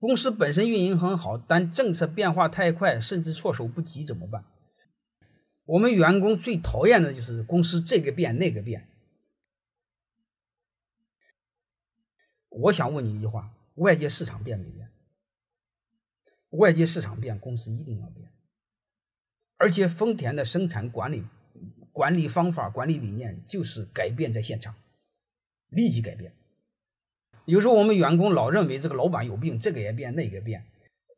公司本身运营很好，但政策变化太快，甚至措手不及，怎么办？我们员工最讨厌的就是公司这个变那个变。我想问你一句话：外界市场变没变？外界市场变，公司一定要变。而且丰田的生产管理管理方法、管理理念就是改变在现场，立即改变。有时候我们员工老认为这个老板有病，这个也变，那个变。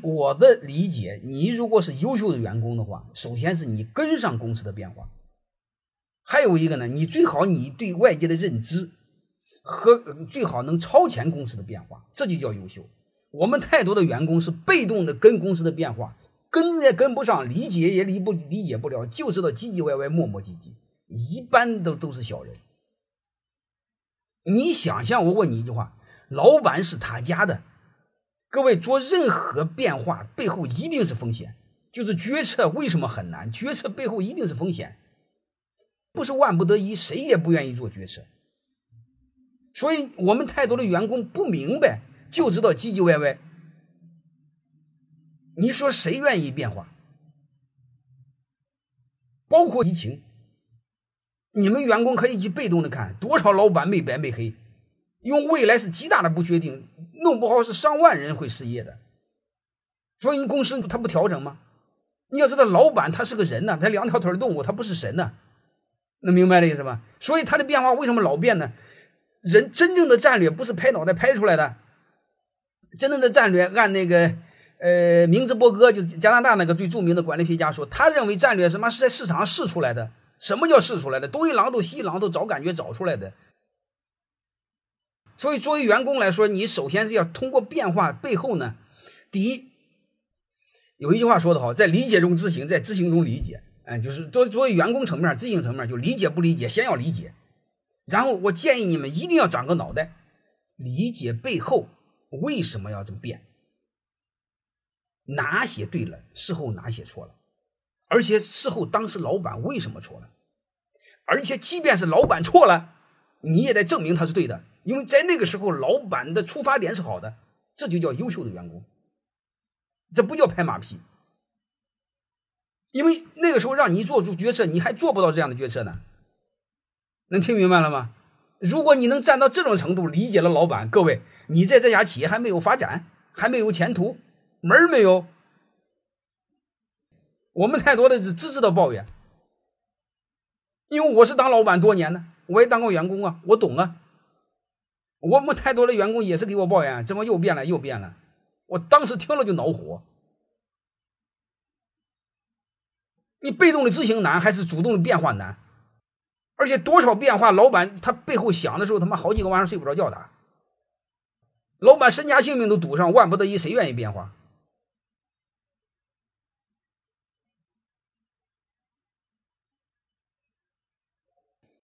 我的理解，你如果是优秀的员工的话，首先是你跟上公司的变化，还有一个呢，你最好你对外界的认知和最好能超前公司的变化，这就叫优秀。我们太多的员工是被动的跟公司的变化，跟也跟不上，理解也理不理解不了，就知道唧唧歪歪、磨磨唧唧，一般都都是小人。你想象，我问你一句话：老板是他家的。各位做任何变化背后一定是风险，就是决策为什么很难？决策背后一定是风险，不是万不得已，谁也不愿意做决策。所以我们太多的员工不明白，就知道唧唧歪歪。你说谁愿意变化？包括疫情，你们员工可以去被动的看，多少老板没白没黑。因为未来是极大的不确定，弄不好是上万人会失业的，所以你公司他不调整吗？你要知道，老板他是个人呢，他两条腿的动物，他不是神呢，能明白这意思吧？所以他的变化为什么老变呢？人真正的战略不是拍脑袋拍出来的，真正的战略按那个呃明兹伯格，就加拿大那个最著名的管理学家说，他认为战略什么是在市场上试出来的？什么叫试出来的？东一榔头西一榔头找感觉找出来的。所以，作为员工来说，你首先是要通过变化背后呢，第一，有一句话说得好，在理解中执行，在执行中理解。哎，就是作作为员工层面、执行层面，就理解不理解，先要理解。然后，我建议你们一定要长个脑袋，理解背后为什么要这么变，哪些对了，事后哪些错了，而且事后当时老板为什么错了，而且即便是老板错了，你也得证明他是对的。因为在那个时候，老板的出发点是好的，这就叫优秀的员工，这不叫拍马屁。因为那个时候让你做出决策，你还做不到这样的决策呢。能听明白了吗？如果你能站到这种程度，理解了老板，各位，你在这家企业还没有发展，还没有前途，门儿没有。我们太多的是只知道抱怨，因为我是当老板多年呢，我也当过员工啊，我懂啊。我们太多的员工也是给我抱怨，怎么又变了又变了？我当时听了就恼火。你被动的执行难还是主动的变化难？而且多少变化，老板他背后想的时候，他妈好几个晚上睡不着觉的。老板身家性命都赌上，万不得已谁愿意变化？